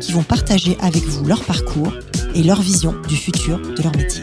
qui vont partager avec vous leur parcours et leur vision du futur de leur métier.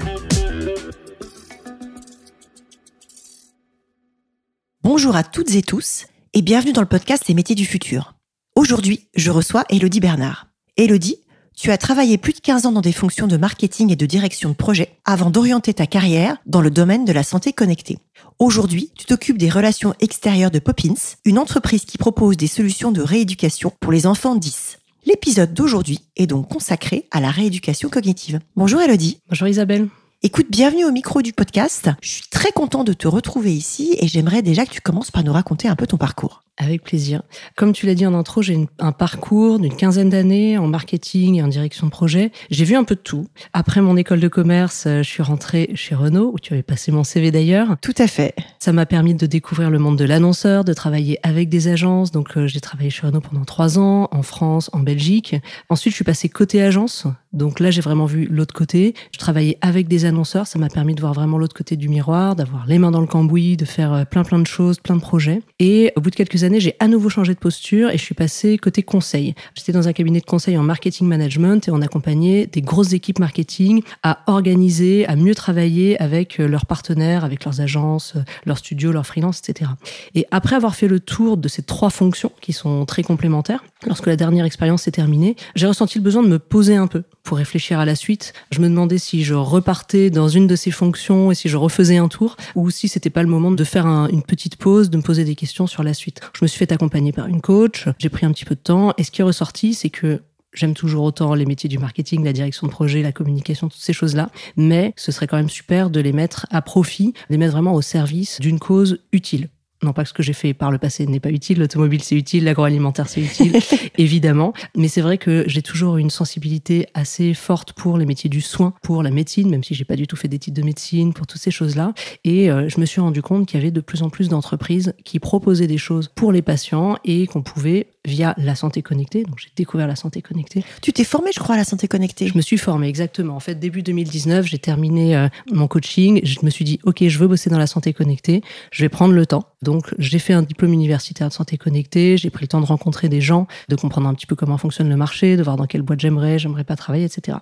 Bonjour à toutes et tous et bienvenue dans le podcast Les métiers du futur. Aujourd'hui, je reçois Elodie Bernard. Elodie, tu as travaillé plus de 15 ans dans des fonctions de marketing et de direction de projet avant d'orienter ta carrière dans le domaine de la santé connectée. Aujourd'hui, tu t'occupes des relations extérieures de Poppins, une entreprise qui propose des solutions de rééducation pour les enfants 10. L'épisode d'aujourd'hui est donc consacré à la rééducation cognitive. Bonjour Elodie. Bonjour Isabelle. Écoute, bienvenue au micro du podcast. Je suis très content de te retrouver ici et j'aimerais déjà que tu commences par nous raconter un peu ton parcours. Avec plaisir. Comme tu l'as dit en intro, j'ai un parcours d'une quinzaine d'années en marketing et en direction de projet. J'ai vu un peu de tout. Après mon école de commerce, euh, je suis rentrée chez Renault, où tu avais passé mon CV d'ailleurs. Tout à fait. Ça m'a permis de découvrir le monde de l'annonceur, de travailler avec des agences. Donc euh, j'ai travaillé chez Renault pendant trois ans, en France, en Belgique. Ensuite, je suis passée côté agence. Donc là, j'ai vraiment vu l'autre côté. Je travaillais avec des annonceurs. Ça m'a permis de voir vraiment l'autre côté du miroir, d'avoir les mains dans le cambouis, de faire euh, plein plein de choses, plein de projets. Et au bout de quelques années, j'ai à nouveau changé de posture et je suis passée côté conseil. J'étais dans un cabinet de conseil en marketing management et on accompagnait des grosses équipes marketing à organiser, à mieux travailler avec euh, leurs partenaires, avec leurs agences, euh, leurs studios, leurs freelances, etc. Et après avoir fait le tour de ces trois fonctions qui sont très complémentaires, lorsque la dernière expérience s'est terminée, j'ai ressenti le besoin de me poser un peu pour réfléchir à la suite. Je me demandais si je repartais dans une de ces fonctions et si je refaisais un tour ou si c'était pas le moment de faire une petite pause, de me poser des questions sur la suite. Je me suis fait accompagner par une coach, j'ai pris un petit peu de temps et ce qui est ressorti, c'est que J'aime toujours autant les métiers du marketing, la direction de projet, la communication, toutes ces choses-là, mais ce serait quand même super de les mettre à profit, de les mettre vraiment au service d'une cause utile. Non pas que ce que j'ai fait par le passé n'est pas utile, l'automobile c'est utile, l'agroalimentaire c'est utile, évidemment. Mais c'est vrai que j'ai toujours une sensibilité assez forte pour les métiers du soin, pour la médecine, même si j'ai pas du tout fait d'études de médecine, pour toutes ces choses-là. Et euh, je me suis rendu compte qu'il y avait de plus en plus d'entreprises qui proposaient des choses pour les patients et qu'on pouvait via la santé connectée. Donc j'ai découvert la santé connectée. Tu t'es formé, je crois, à la santé connectée. Je me suis formée exactement. En fait, début 2019, j'ai terminé euh, mon coaching. Je me suis dit, ok, je veux bosser dans la santé connectée. Je vais prendre le temps. Donc j'ai fait un diplôme universitaire de santé connectée. J'ai pris le temps de rencontrer des gens, de comprendre un petit peu comment fonctionne le marché, de voir dans quelle boîte j'aimerais, j'aimerais pas travailler, etc.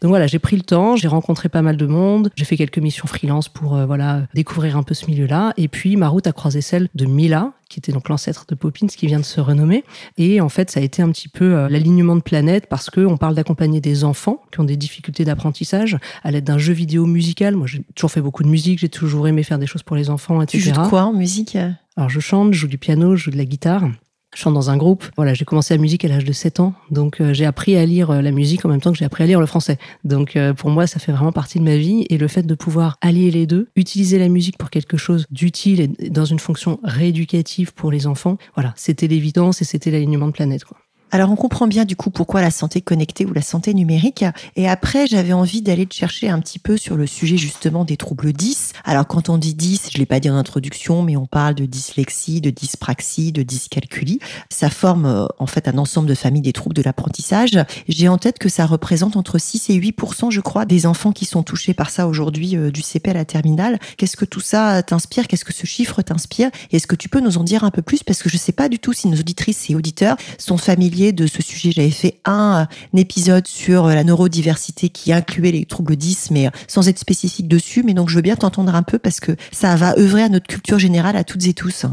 Donc voilà, j'ai pris le temps. J'ai rencontré pas mal de monde. J'ai fait quelques missions freelance pour euh, voilà découvrir un peu ce milieu-là. Et puis ma route a croisé celle de Mila, qui était donc l'ancêtre de Poppins, qui vient de se renommer. Et en fait, ça a été un petit peu euh, l'alignement de planètes parce que on parle d'accompagner des enfants qui ont des difficultés d'apprentissage à l'aide d'un jeu vidéo musical. Moi, j'ai toujours fait beaucoup de musique, j'ai toujours aimé faire des choses pour les enfants, etc. Tu joues de quoi en musique? Alors, je chante, je joue du piano, je joue de la guitare. Je chante dans un groupe. Voilà, j'ai commencé la musique à l'âge de 7 ans. Donc, euh, j'ai appris à lire euh, la musique en même temps que j'ai appris à lire le français. Donc, euh, pour moi, ça fait vraiment partie de ma vie. Et le fait de pouvoir allier les deux, utiliser la musique pour quelque chose d'utile et dans une fonction rééducative pour les enfants, voilà, c'était l'évidence et c'était l'alignement de planète. Alors on comprend bien du coup pourquoi la santé connectée ou la santé numérique. Et après, j'avais envie d'aller chercher un petit peu sur le sujet justement des troubles 10. Alors quand on dit 10, je l'ai pas dit en introduction, mais on parle de dyslexie, de dyspraxie, de dyscalculie. Ça forme euh, en fait un ensemble de familles des troubles de l'apprentissage. J'ai en tête que ça représente entre 6 et 8 je crois, des enfants qui sont touchés par ça aujourd'hui euh, du CP à la terminale. Qu'est-ce que tout ça t'inspire? Qu'est-ce que ce chiffre t'inspire? Est-ce que tu peux nous en dire un peu plus? Parce que je sais pas du tout si nos auditrices et auditeurs sont familiers de ce sujet. J'avais fait un, épisode sur la neurodiversité qui incluait les troubles 10, mais sans être spécifique dessus. Mais donc, je veux bien t'entendre un peu parce que ça va œuvrer à notre culture générale à toutes et tous.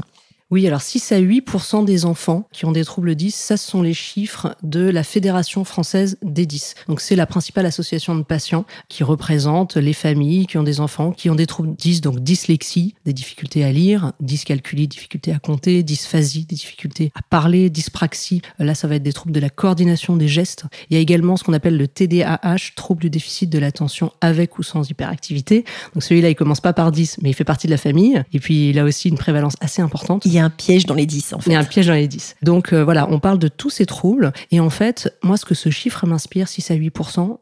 Oui, alors 6 à 8% des enfants qui ont des troubles 10, ça ce sont les chiffres de la Fédération française des 10. Donc c'est la principale association de patients qui représente les familles qui ont des enfants qui ont des troubles 10, donc dyslexie, des difficultés à lire, dyscalculie, difficultés à compter, dysphasie, des difficultés à parler, dyspraxie, là ça va être des troubles de la coordination des gestes. Il y a également ce qu'on appelle le TDAH, trouble du déficit de l'attention avec ou sans hyperactivité. Donc celui-là il commence pas par 10, mais il fait partie de la famille et puis il a aussi une prévalence assez importante. A un piège dans les 10, en fait. Il y a un piège dans les 10. Donc euh, voilà, on parle de tous ces troubles. Et en fait, moi, ce que ce chiffre m'inspire, 6 à 8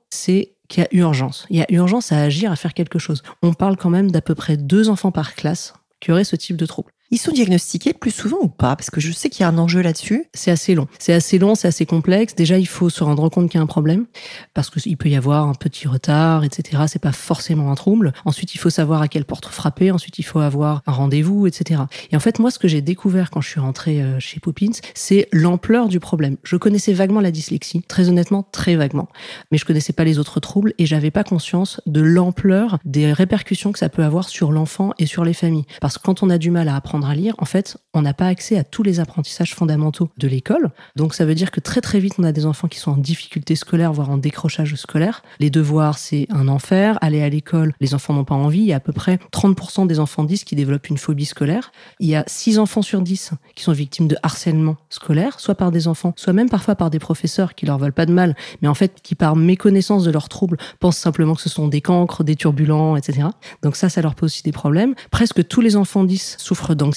c'est qu'il y a urgence. Il y a urgence à agir, à faire quelque chose. On parle quand même d'à peu près deux enfants par classe qui auraient ce type de trouble. Ils sont diagnostiqués plus souvent ou pas? Parce que je sais qu'il y a un enjeu là-dessus. C'est assez long. C'est assez long, c'est assez complexe. Déjà, il faut se rendre compte qu'il y a un problème parce qu'il peut y avoir un petit retard, etc. C'est pas forcément un trouble. Ensuite, il faut savoir à quelle porte frapper. Ensuite, il faut avoir un rendez-vous, etc. Et en fait, moi, ce que j'ai découvert quand je suis rentrée euh, chez Poppins, c'est l'ampleur du problème. Je connaissais vaguement la dyslexie, très honnêtement, très vaguement, mais je connaissais pas les autres troubles et j'avais pas conscience de l'ampleur des répercussions que ça peut avoir sur l'enfant et sur les familles. Parce que quand on a du mal à apprendre à lire, en fait, on n'a pas accès à tous les apprentissages fondamentaux de l'école. Donc ça veut dire que très très vite, on a des enfants qui sont en difficulté scolaire, voire en décrochage scolaire. Les devoirs, c'est un enfer. Aller à l'école, les enfants n'ont pas envie. Il y a à peu près 30% des enfants 10 qui développent une phobie scolaire. Il y a 6 enfants sur 10 qui sont victimes de harcèlement scolaire, soit par des enfants, soit même parfois par des professeurs qui leur veulent pas de mal, mais en fait qui par méconnaissance de leurs troubles pensent simplement que ce sont des cancres, des turbulents, etc. Donc ça, ça leur pose aussi des problèmes. Presque tous les enfants 10 souffrent d'anxiété.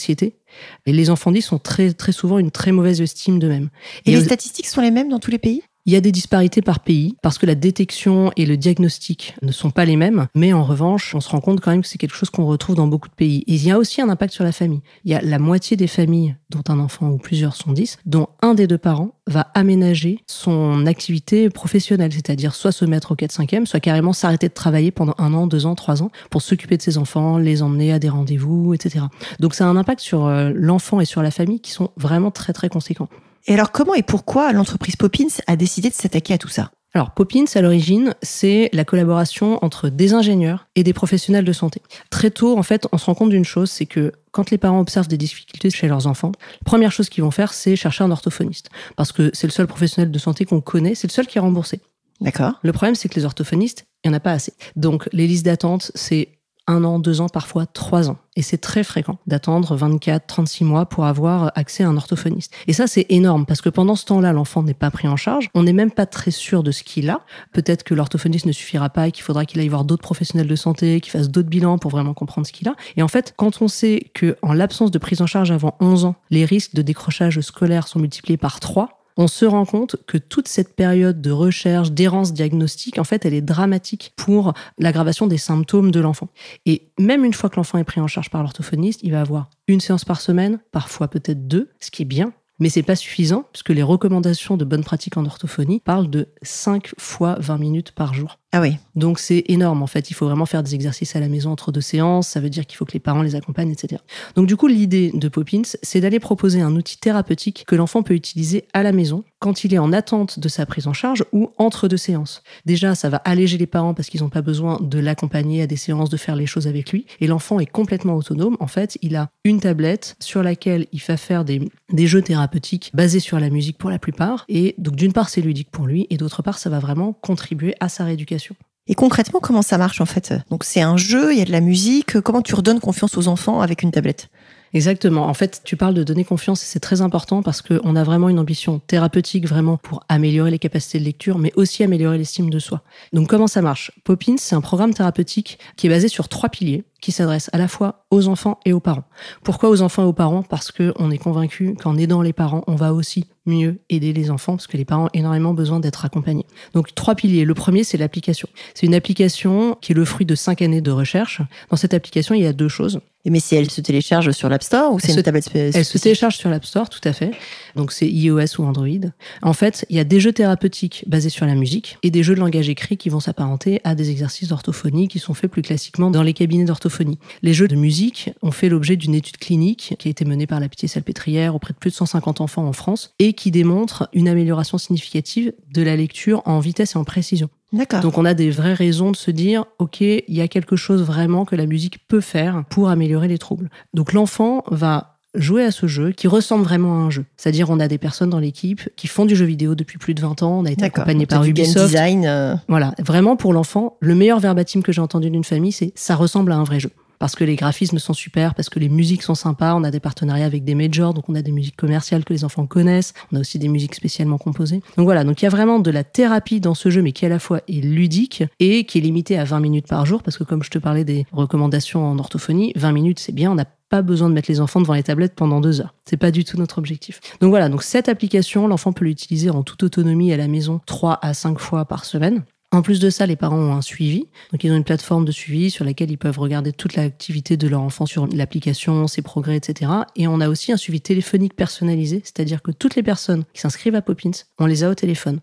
Et les enfants 10 ont très, très souvent une très mauvaise estime d'eux-mêmes. Et, les statistiques sont les mêmes dans tous les pays? Il y a des disparités par pays parce que la détection et le diagnostic ne sont pas les mêmes, mais en revanche, on se rend compte quand même que c'est quelque chose qu'on retrouve dans beaucoup de pays. Et il y a aussi un impact sur la famille. Il y a la moitié des familles dont un enfant ou plusieurs sont 10, dont un des deux parents va aménager son activité professionnelle, c'est-à-dire soit se mettre au 4-5e, soit carrément s'arrêter de travailler pendant un an, deux ans, trois ans pour s'occuper de ses enfants, les emmener à des rendez-vous, etc. Donc ça a un impact sur euh, l'enfant et sur la famille qui sont vraiment très très conséquents. Et alors, comment et pourquoi l'entreprise Poppins a décidé de s'attaquer à tout ça? Alors, Poppins, à l'origine, c'est la collaboration entre des ingénieurs et des professionnels de santé. Très tôt, en fait, on se rend compte d'une chose, c'est que quand les parents observent des difficultés chez leurs enfants, la première chose qu'ils vont faire, c'est chercher un orthophoniste. Parce que c'est le seul professionnel de santé qu'on connaît, c'est le seul qui est remboursé. D'accord. Le problème, c'est que les orthophonistes, il n'y en a pas assez. Donc, les listes d'attente, c'est un an, deux ans, parfois trois ans. Et c'est très fréquent d'attendre 24, 36 mois pour avoir accès à un orthophoniste. Et ça, c'est énorme parce que pendant ce temps-là, l'enfant n'est pas pris en charge. On n'est même pas très sûr de ce qu'il a. Peut-être que l'orthophoniste ne suffira pas et qu'il faudra qu'il aille voir d'autres professionnels de santé, qu'il fasse d'autres bilans pour vraiment comprendre ce qu'il a. Et en fait, quand on sait que en l'absence de prise en charge avant 11 ans, les risques de décrochage scolaire sont multipliés par 3, on se rend compte que toute cette période de recherche, d'errance diagnostique, en fait, elle est dramatique pour l'aggravation des symptômes de l'enfant. Et même une fois que l'enfant est pris en charge par l'orthophoniste, il va avoir une séance par semaine, parfois peut-être deux, ce qui est bien, mais c'est pas suffisant puisque les recommandations de bonne pratique en orthophonie parlent de 5 fois 20 minutes par jour. Ah oui. Donc c'est énorme en fait. Il faut vraiment faire des exercices à la maison entre deux séances. Ça veut dire qu'il faut que les parents les accompagnent, etc. Donc du coup, l'idée de Poppins, c'est d'aller proposer un outil thérapeutique que l'enfant peut utiliser à la maison quand il est en attente de sa prise en charge ou entre deux séances. Déjà, ça va alléger les parents parce qu'ils n'ont pas besoin de l'accompagner à des séances, de faire les choses avec lui. Et l'enfant est complètement autonome. En fait, il a une tablette sur laquelle il va faire des, des jeux thérapeutiques basés sur la musique pour la plupart. Et donc d'une part, c'est ludique pour lui et d'autre part, ça va vraiment contribuer à sa rééducation et concrètement, comment ça marche en fait? Donc c'est un jeu, il y a de la musique. Comment tu redonnes confiance aux enfants avec une tablette? Exactement. En fait, tu parles de donner confiance et c'est très important parce qu'on a vraiment une ambition thérapeutique vraiment pour améliorer les capacités de lecture, mais aussi améliorer l'estime de soi. Donc comment ça marche? Poppins, c'est un programme thérapeutique qui est basé sur trois piliers qui s'adresse à la fois aux enfants et aux parents. Pourquoi aux enfants et aux parents? Parce qu'on est convaincu qu'en aidant les parents, on va aussi mieux aider les enfants parce que les parents ont énormément besoin d'être accompagnés. Donc trois piliers. Le premier, c'est l'application. C'est une application qui est le fruit de cinq années de recherche. Dans cette application, il y a deux choses. Mais si elle se télécharge sur l'App Store ou c'est une tablette spécifique Elle se télécharge sur l'App Store, tout à fait. Donc c'est iOS ou Android. En fait, il y a des jeux thérapeutiques basés sur la musique et des jeux de langage écrit qui vont s'apparenter à des exercices d'orthophonie qui sont faits plus classiquement dans les cabinets d'orthophonie. Les jeux de musique ont fait l'objet d'une étude clinique qui a été menée par la Pitié Salpêtrière auprès de plus de 150 enfants en France et qui démontre une amélioration significative de la lecture en vitesse et en précision. Donc on a des vraies raisons de se dire, OK, il y a quelque chose vraiment que la musique peut faire pour améliorer les troubles. Donc l'enfant va jouer à ce jeu qui ressemble vraiment à un jeu. C'est-à-dire on a des personnes dans l'équipe qui font du jeu vidéo depuis plus de 20 ans, on a été accompagné par Ubisoft. design. Euh. Voilà, vraiment pour l'enfant, le meilleur verbatim que j'ai entendu d'une famille, c'est ça ressemble à un vrai jeu. Parce que les graphismes sont super, parce que les musiques sont sympas. On a des partenariats avec des majors, donc on a des musiques commerciales que les enfants connaissent. On a aussi des musiques spécialement composées. Donc voilà, donc il y a vraiment de la thérapie dans ce jeu, mais qui à la fois est ludique et qui est limité à 20 minutes par jour, parce que comme je te parlais des recommandations en orthophonie, 20 minutes c'est bien, on n'a pas besoin de mettre les enfants devant les tablettes pendant deux heures. C'est pas du tout notre objectif. Donc voilà, donc cette application, l'enfant peut l'utiliser en toute autonomie à la maison trois à cinq fois par semaine. En plus de ça, les parents ont un suivi. Donc, ils ont une plateforme de suivi sur laquelle ils peuvent regarder toute l'activité de leur enfant sur l'application, ses progrès, etc. Et on a aussi un suivi téléphonique personnalisé, c'est-à-dire que toutes les personnes qui s'inscrivent à Poppins, on les a au téléphone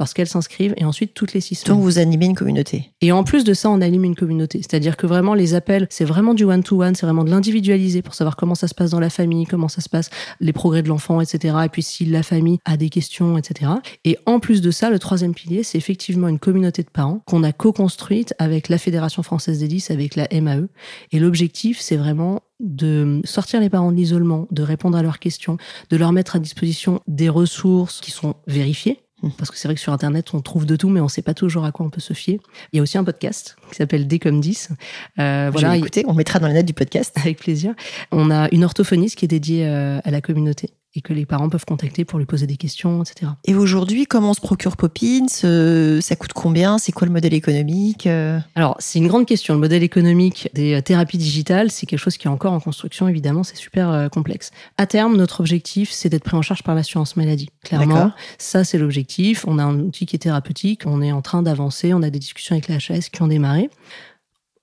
lorsqu'elles s'inscrivent et ensuite toutes les six semaines. Donc vous animez une communauté. Et en plus de ça, on anime une communauté. C'est-à-dire que vraiment les appels, c'est vraiment du one-to-one, c'est vraiment de l'individualiser pour savoir comment ça se passe dans la famille, comment ça se passe, les progrès de l'enfant, etc. Et puis si la famille a des questions, etc. Et en plus de ça, le troisième pilier, c'est effectivement une communauté de parents qu'on a co-construite avec la Fédération française des 10, avec la MAE. Et l'objectif, c'est vraiment de sortir les parents de l'isolement, de répondre à leurs questions, de leur mettre à disposition des ressources qui sont vérifiées, parce que c'est vrai que sur Internet, on trouve de tout, mais on ne sait pas toujours à quoi on peut se fier. Il y a aussi un podcast qui s'appelle D comme 10. Euh, voilà, écoutez, on mettra dans les notes du podcast. Avec plaisir. On a une orthophoniste qui est dédiée euh, à la communauté et que les parents peuvent contacter pour lui poser des questions, etc. Et aujourd'hui, comment on se procure Poppins euh, Ça coûte combien? C'est quoi le modèle économique euh? Alors, c'est une grande question. Le modèle économique des euh, thérapies digitales, c'est quelque chose qui est encore en construction, évidemment, c'est super complexe. À terme, notre objectif, c'est d'être pris en charge par l'assurance maladie. Clairement, ça, c'est l'objectif. On a un outil qui est thérapeutique, on est en train d'avancer, on a des discussions avec la HAS qui ont démarré.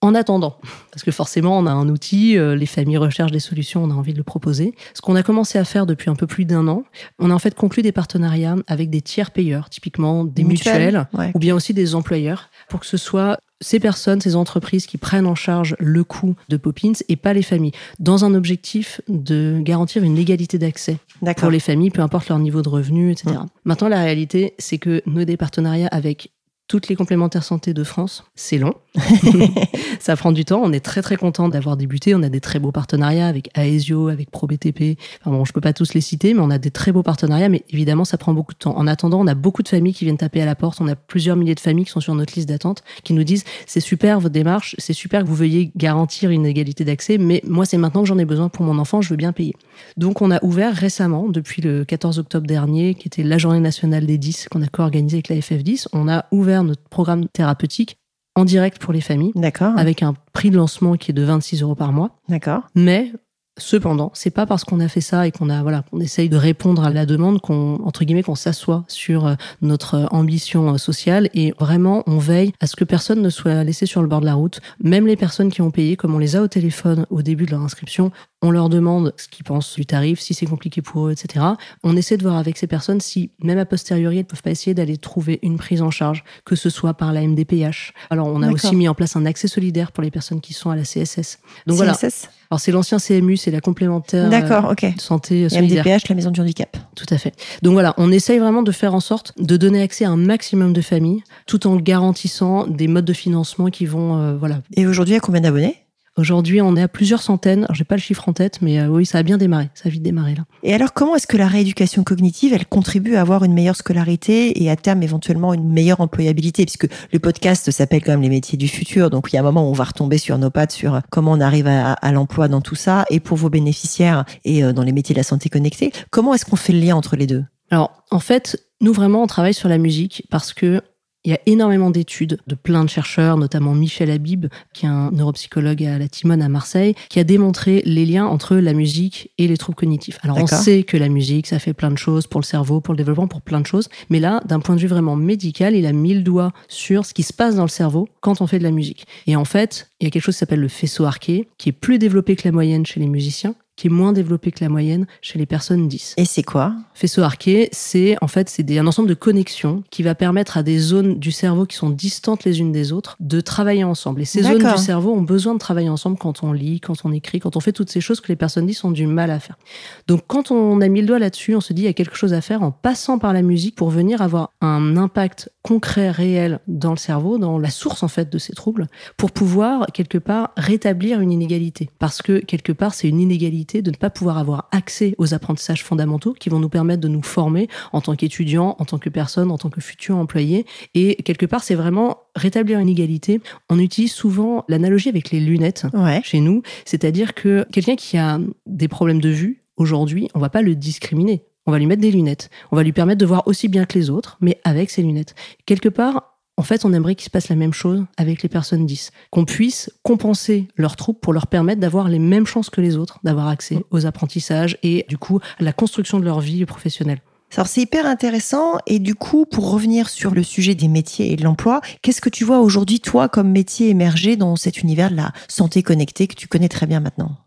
En attendant, parce que forcément, on a un outil, euh, les familles recherchent des solutions, on a envie de le proposer. Ce qu'on a commencé à faire depuis un peu plus d'un an, on a en fait conclu des partenariats avec des tiers payeurs, typiquement des mutuelles, ou bien aussi des employeurs, pour que ce soit ces personnes, ces entreprises qui prennent en charge le coût de Poppins et pas les familles, dans un objectif de garantir une égalité d'accès pour les familles, peu importe leur niveau de revenu, etc. Mmh. Maintenant, la réalité, c'est que nous, des partenariats avec toutes les complémentaires santé de France. C'est long. ça prend du temps. On est très très content d'avoir débuté. On a des très beaux partenariats avec Aesio, avec ProBTP. Enfin bon, je peux pas tous les citer, mais on a des très beaux partenariats. Mais évidemment, ça prend beaucoup de temps. En attendant, on a beaucoup de familles qui viennent taper à la porte. On a plusieurs milliers de familles qui sont sur notre liste d'attente, qui nous disent c'est super votre démarche, c'est super que vous veuillez garantir une égalité d'accès, mais moi c'est maintenant que j'en ai besoin pour mon enfant, je veux bien payer. Donc on a ouvert récemment, depuis le 14 octobre dernier, qui était la journée nationale des 10 qu'on a co-organisé avec la FF10, on a ouvert notre programme thérapeutique en direct pour les familles. D'accord. Avec un prix de lancement qui est de 26 euros par mois. D'accord. Mais Cependant, c'est pas parce qu'on a fait ça et qu'on a voilà qu'on essaye de répondre à la demande qu'on entre guillemets qu'on s'assoit sur euh, notre euh, ambition euh, sociale et vraiment on veille à ce que personne ne soit laissé sur le bord de la route, même les personnes qui ont payé comme on les a au téléphone au début de leur inscription, on leur demande ce qu'ils pensent du tarif, si c'est compliqué pour eux, etc. On essaie de voir avec ces personnes si, même a posteriori, elles peuvent pas essayer d'aller trouver une prise en charge, que ce soit par la MDPH. Alors, on a aussi mis en place un accès solidaire pour les personnes qui sont à la CSS. Donc CSS Alors, c'est l'ancien CMU, c'est la complémentaire D'accord, ok. santé solidaire. MDPH, la maison du handicap. Tout à fait. Donc voilà, on essaye vraiment de faire en sorte de donner accès à un maximum de familles, tout en garantissant des modes de financement qui vont, euh, voilà. Et aujourd'hui, à combien d'abonnés? Aujourd'hui, on est à plusieurs centaines. Alors, j'ai pas le chiffre en tête, mais euh, oui, ça a bien démarré. Ça a vite démarré là. Et alors, comment est-ce que la rééducation cognitive, elle contribue à avoir une meilleure scolarité et à terme éventuellement une meilleure employabilité, puisque le podcast s'appelle quand même les métiers du futur. Donc, il y a un moment où on va retomber sur nos pattes sur comment on arrive à, à l'emploi dans tout ça et pour vos bénéficiaires et euh, dans les métiers de la santé connectée. Comment est-ce qu'on fait le lien entre les deux? Alors, en fait, nous vraiment, on travaille sur la musique parce que il y a énormément d'études de plein de chercheurs, notamment Michel Habib, qui est un neuropsychologue à la Timone à Marseille, qui a démontré les liens entre la musique et les troubles cognitifs. Alors on sait que la musique, ça fait plein de choses pour le cerveau, pour le développement, pour plein de choses. Mais là, d'un point de vue vraiment médical, il a mis le doigt sur ce qui se passe dans le cerveau quand on fait de la musique. Et en fait, il y a quelque chose qui s'appelle le faisceau arqué, qui est plus développé que la moyenne chez les musiciens, qui est moins développé que la moyenne chez les personnes 10. Et c'est quoi? Faisceau arqué, c'est en fait c'est un ensemble de connexions qui va permettre à des zones du cerveau qui sont distantes les unes des autres de travailler ensemble. Et ces zones du cerveau ont besoin de travailler ensemble quand on lit, quand on écrit, quand on fait toutes ces choses que les personnes 10 ont du mal à faire. Donc quand on a mis le doigt là-dessus, on se dit il y a quelque chose à faire en passant par la musique pour venir avoir un impact concret, réel dans le cerveau, dans la source en fait de ces troubles, pour pouvoir quelque part rétablir une inégalité. Parce que quelque part, c'est une inégalité de ne pas pouvoir avoir accès aux apprentissages fondamentaux qui vont nous permettre de nous former en tant qu'étudiants, en tant que personne, en tant que futurs employés. Et quelque part, c'est vraiment rétablir une égalité. On utilise souvent l'analogie avec les lunettes chez nous, c'est-à-dire que quelqu'un qui a des problèmes de vue, aujourd'hui, on va pas le discriminer. On va lui mettre des lunettes. On va lui permettre de voir aussi bien que les autres, mais avec ses lunettes. Quelque part, en fait, on aimerait qu'il se passe la même chose avec les personnes 10. Qu'on puisse compenser leurs troubles pour leur permettre d'avoir les mêmes chances que les autres, d'avoir accès aux apprentissages et du coup à la construction de leur vie professionnelle. Alors c'est hyper intéressant et du coup pour revenir sur le sujet des métiers et de l'emploi, qu'est-ce que tu vois aujourd'hui toi comme métier émerger dans cet univers de la santé connectée que tu connais très bien maintenant?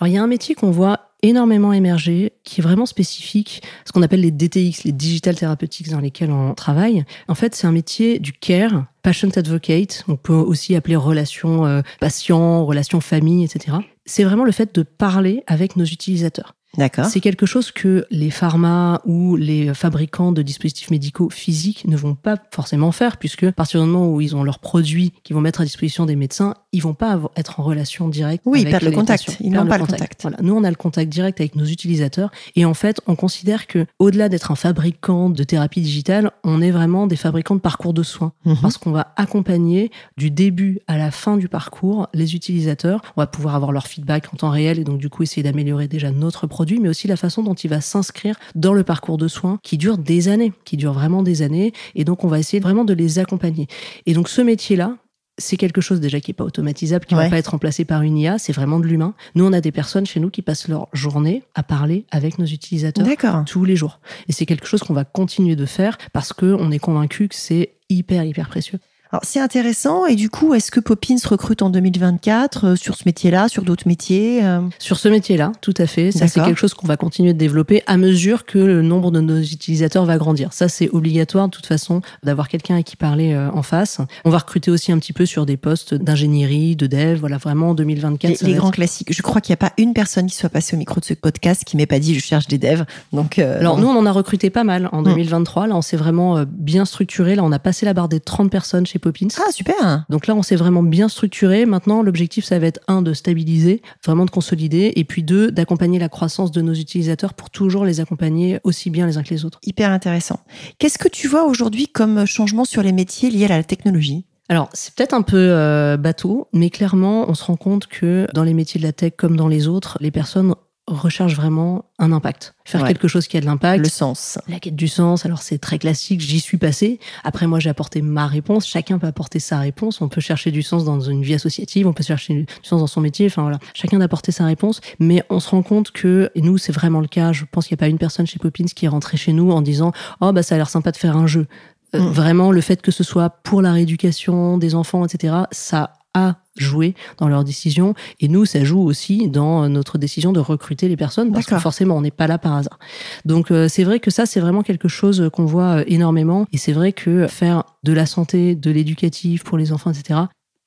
Alors il y a un métier qu'on voit énormément émergé, qui est vraiment spécifique, ce qu'on appelle les DTX, les Digital Therapeutics dans lesquels on travaille. En fait, c'est un métier du care, patient advocate, on peut aussi appeler relation euh, patient, relation famille, etc. C'est vraiment le fait de parler avec nos utilisateurs. D'accord. C'est quelque chose que les pharma ou les fabricants de dispositifs médicaux physiques ne vont pas forcément faire, puisque à partir du moment où ils ont leurs produits qu'ils vont mettre à disposition des médecins, ils vont pas être en relation directe oui, avec ils le contact. Ils n'ont pas le contact. Voilà. Nous, on a le contact direct avec nos utilisateurs, et en fait, on considère que au-delà d'être un fabricant de thérapie digitale, on est vraiment des fabricants de parcours de soins, mhm. parce qu'on va accompagner du début à la fin du parcours les utilisateurs. On va pouvoir avoir leur feedback en temps réel, et donc du coup essayer d'améliorer déjà notre produit mais aussi la façon dont il va s'inscrire dans le parcours de soins qui dure des années, qui dure vraiment des années. Et donc, on va essayer vraiment de les accompagner. Et donc, ce métier-là, c'est quelque chose déjà qui n'est pas automatisable, qui ne va pas être remplacé par une IA, c'est vraiment de l'humain. Nous, on a des personnes chez nous qui passent leur journée à parler avec nos utilisateurs tous les jours. Et c'est quelque chose qu'on va continuer de faire parce qu'on est convaincu que c'est hyper, hyper précieux. Alors c'est intéressant et du coup, est-ce que Poppins recrute en 2024 euh, sur ce métier-là, sur d'autres métiers euh Sur ce métier-là, tout à fait. Ça c'est quelque chose qu'on va continuer de développer à mesure que le nombre de nos utilisateurs va grandir. Ça c'est obligatoire de toute façon d'avoir quelqu'un à qui parler euh, en face. On va recruter aussi un petit peu sur des postes d'ingénierie, de dev, voilà vraiment en 2024. Les, grands classiques. Je crois qu'il n'y a pas une personne qui soit passée au micro de ce podcast qui m'ait pas dit je cherche des devs. Donc alors nous on en a recruté pas mal en 2023. Hum. Là on s'est vraiment bien structuré. Là on a passé la barre des 30 personnes chez Poppins. Ah, super. Donc là, on s'est vraiment bien structuré. Maintenant, l'objectif, ça va être un, de stabiliser, vraiment de consolider, et puis deux, d'accompagner la croissance de nos utilisateurs pour toujours les accompagner aussi bien les uns que les autres. Hyper intéressant. Qu'est-ce que tu vois aujourd'hui comme changement sur les métiers liés à la technologie? Alors, c'est peut-être un peu euh, bateau, mais clairement, on se rend compte que dans les métiers de la tech comme dans les autres, les personnes recherche vraiment un impact. Faire quelque chose qui a de l'impact. Le sens. La quête du sens. Alors, c'est très classique. J'y suis passé. Après, moi, j'ai apporté ma réponse. Chacun peut apporter sa réponse. On peut chercher du sens dans une vie associative. On peut chercher du sens dans son métier. Enfin, voilà. Chacun d'apporter sa réponse. Mais on se rend compte que, et nous, c'est vraiment le cas. Je pense qu'il n'y a pas une personne chez Poppins qui est rentrée chez nous en disant, oh, bah, ça a l'air sympa de faire un jeu. Euh, mm. Vraiment, le fait que ce soit pour la rééducation des enfants, etc., ça a joué dans leurs décisions et nous ça joue aussi dans notre décision de recruter les personnes parce que forcément on n'est pas là par hasard. Donc euh, c'est vrai que ça c'est vraiment quelque chose qu'on voit euh, énormément et c'est vrai que faire de la santé, de l'éducatif pour les enfants, etc.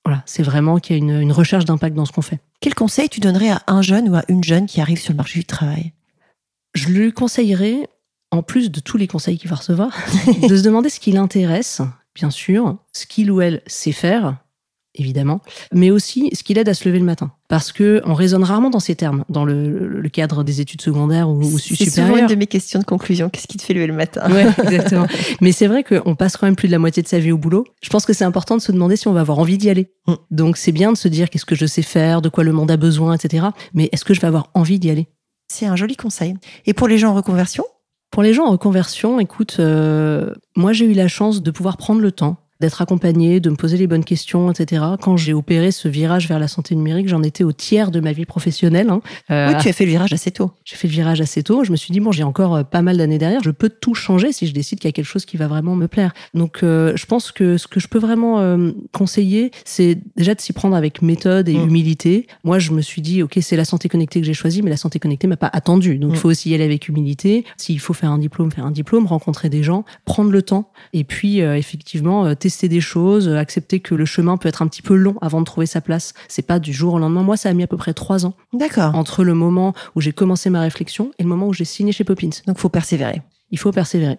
Voilà, c'est vraiment qu'il y a une, une recherche d'impact dans ce qu'on fait. Quel conseil tu donnerais à un jeune ou à une jeune qui arrive sur le marché du travail? Je lui conseillerais, en plus de tous les conseils qu'il va recevoir, de se demander ce qui l'intéresse, bien sûr, ce qu'il ou elle sait faire, évidemment, mais aussi ce qui l'aide à se lever le matin. Parce que on raisonne rarement dans ces termes, dans le, cadre des études secondaires ou, ou supérieures. C'est souvent une de mes questions de conclusion. Qu'est-ce qui te fait lever le matin? Ouais, exactement. mais c'est vrai qu'on passe quand même plus de la moitié de sa vie au boulot. Je pense que c'est important de se demander si on va avoir envie d'y aller. Mm. Donc c'est bien de se dire qu'est-ce que je sais faire, de quoi le monde a besoin, etc. Mais est-ce que je vais avoir envie d'y aller? C'est un joli conseil. Et pour les gens en reconversion? Pour les gens en reconversion, écoute, euh, moi j'ai eu la chance de pouvoir prendre le temps d'être accompagné, de me poser les bonnes questions, etc. Quand j'ai opéré ce virage vers la santé numérique, j'en étais au tiers de ma vie professionnelle. Hein. Euh, oui, tu as fait le virage assez tôt. J'ai fait le virage assez tôt. Je me suis dit, bon, j'ai encore euh, pas mal d'années derrière. Je peux tout changer si je décide qu'il y a quelque chose qui va vraiment me plaire. Donc, euh, je pense que ce que je peux vraiment conseiller, c'est déjà de s'y prendre avec méthode et mm. humilité. Moi, je me suis dit, OK, c'est la santé connectée que j'ai choisie, mais la santé connectée m'a pas attendu. Donc, il mm. faut aussi y aller avec humilité. S'il faut faire un diplôme, faire un diplôme, rencontrer des gens, prendre le temps. Et puis, effectivement, tester des choses, accepter que le chemin peut être un petit peu long avant de trouver sa place. C'est pas du jour au lendemain. Moi, ça a mis à peu près trois ans. D'accord. Entre le moment où j'ai commencé ma réflexion et le moment où j'ai signé chez Poppins. Donc, faut persévérer. Il faut persévérer.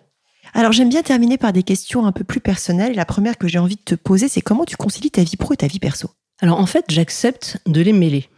Alors j'aime bien terminer par des questions un peu plus personnelles. La première que j'ai envie de te poser, c'est comment tu concilies ta vie pro et ta vie perso? Alors en fait, j'accepte de les mêler.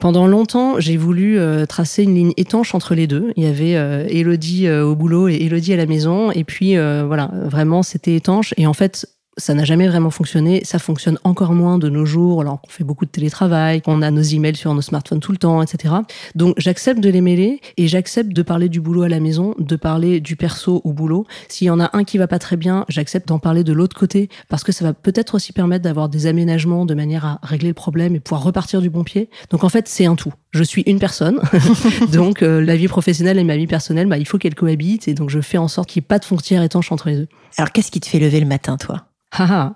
Pendant longtemps, j'ai voulu euh, tracer une ligne étanche entre les deux. Il y avait euh, Elodie euh, au boulot et Elodie à la maison. Et puis, voilà, vraiment, c'était étanche. Et en fait, ça n'a jamais vraiment fonctionné. Ça fonctionne encore moins de nos jours, alors qu'on fait beaucoup de télétravail, qu'on a nos emails sur nos smartphones tout le temps, etc. Donc j'accepte de les mêler et j'accepte de parler du boulot à la maison, de parler du perso au boulot. S'il y en a un qui va pas très bien, j'accepte d'en parler de l'autre côté parce que ça va peut-être aussi permettre d'avoir des aménagements de manière à régler le problème et pouvoir repartir du bon pied. Donc en fait, c'est un tout. Je suis une personne, donc euh, la vie professionnelle et ma vie personnelle, bah, il faut qu'elles cohabitent et donc je fais en sorte qu'il n'y ait pas de frontière étanche entre les deux. Alors qu'est-ce qui te fait lever le matin, toi? Ah, ah.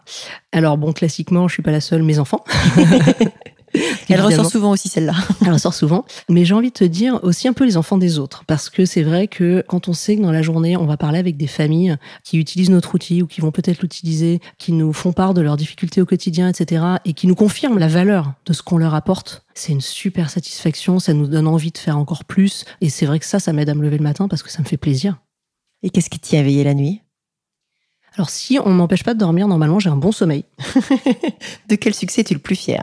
Alors bon, classiquement, je suis pas la seule, mes enfants. Elle ressort souvent aussi celle-là. Elle ressort souvent. Mais j'ai envie de te dire aussi un peu les enfants des autres. Parce que c'est vrai que quand on sait que dans la journée, on va parler avec des familles qui utilisent notre outil ou qui vont peut-être l'utiliser, qui nous font part de leurs difficultés au quotidien, etc. et qui nous confirment la valeur de ce qu'on leur apporte, c'est une super satisfaction. Ça nous donne envie de faire encore plus. Et c'est vrai que ça, ça m'aide à me lever le matin parce que ça me fait plaisir. Et qu'est-ce qui t'y a veillé la nuit? Alors si on m'empêche pas de dormir, normalement j'ai un bon sommeil. de quel succès es-tu le plus fier?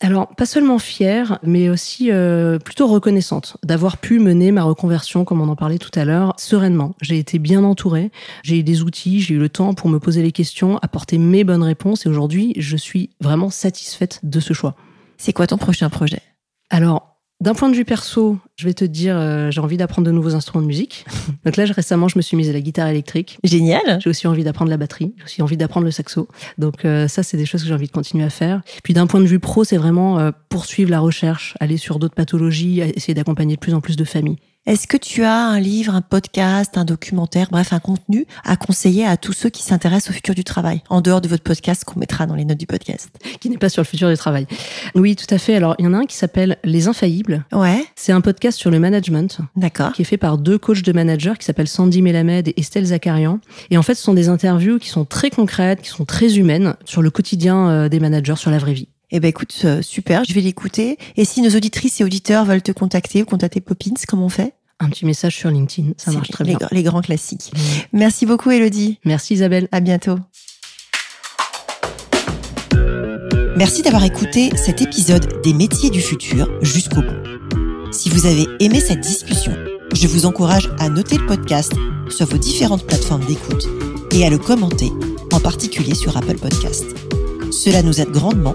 Alors, pas seulement fière, mais aussi euh, plutôt reconnaissante d'avoir pu mener ma reconversion, comme on en parlait tout à l'heure, sereinement. J'ai été bien entourée, j'ai eu des outils, j'ai eu le temps pour me poser les questions, apporter mes bonnes réponses, et aujourd'hui, je suis vraiment satisfaite de ce choix. C'est quoi ton prochain projet? Alors, d'un point de vue perso, je vais te dire, euh, j'ai envie d'apprendre de nouveaux instruments de musique. Donc là, récemment, je me suis mise à la guitare électrique. Génial. J'ai aussi envie d'apprendre la batterie. J'ai aussi envie d'apprendre le saxo. Donc euh, ça, c'est des choses que j'ai envie de continuer à faire. Puis d'un point de vue pro, c'est vraiment euh, poursuivre la recherche, aller sur d'autres pathologies, essayer d'accompagner de plus en plus de familles. Est-ce que tu as un livre, un podcast, un documentaire, bref, un contenu à conseiller à tous ceux qui s'intéressent au futur du travail, en dehors de votre podcast qu'on mettra dans les notes du podcast? Qui n'est pas sur le futur du travail. Oui, tout à fait. Alors, il y en a un qui s'appelle Les Infaillibles. Ouais. C'est un podcast sur le management. D'accord. Qui est fait par deux coachs de managers qui s'appellent Sandy Melamed et Estelle Zakarian. Et en fait, ce sont des interviews qui sont très concrètes, qui sont très humaines sur le quotidien euh, des managers, sur la vraie vie. Eh ben écoute, euh, super, je vais l'écouter. Et si nos auditrices et auditeurs veulent te contacter ou contacter Poppins, comment on fait? Un petit message sur LinkedIn, ça marche très bien. Les grands classiques. Merci beaucoup, Elodie. Merci, Isabelle. À bientôt. Merci d'avoir écouté cet épisode des métiers du futur jusqu'au bout. Si vous avez aimé cette discussion, je vous encourage à noter le podcast sur vos différentes plateformes d'écoute et à le commenter, en particulier sur Apple Podcast. Cela nous aide grandement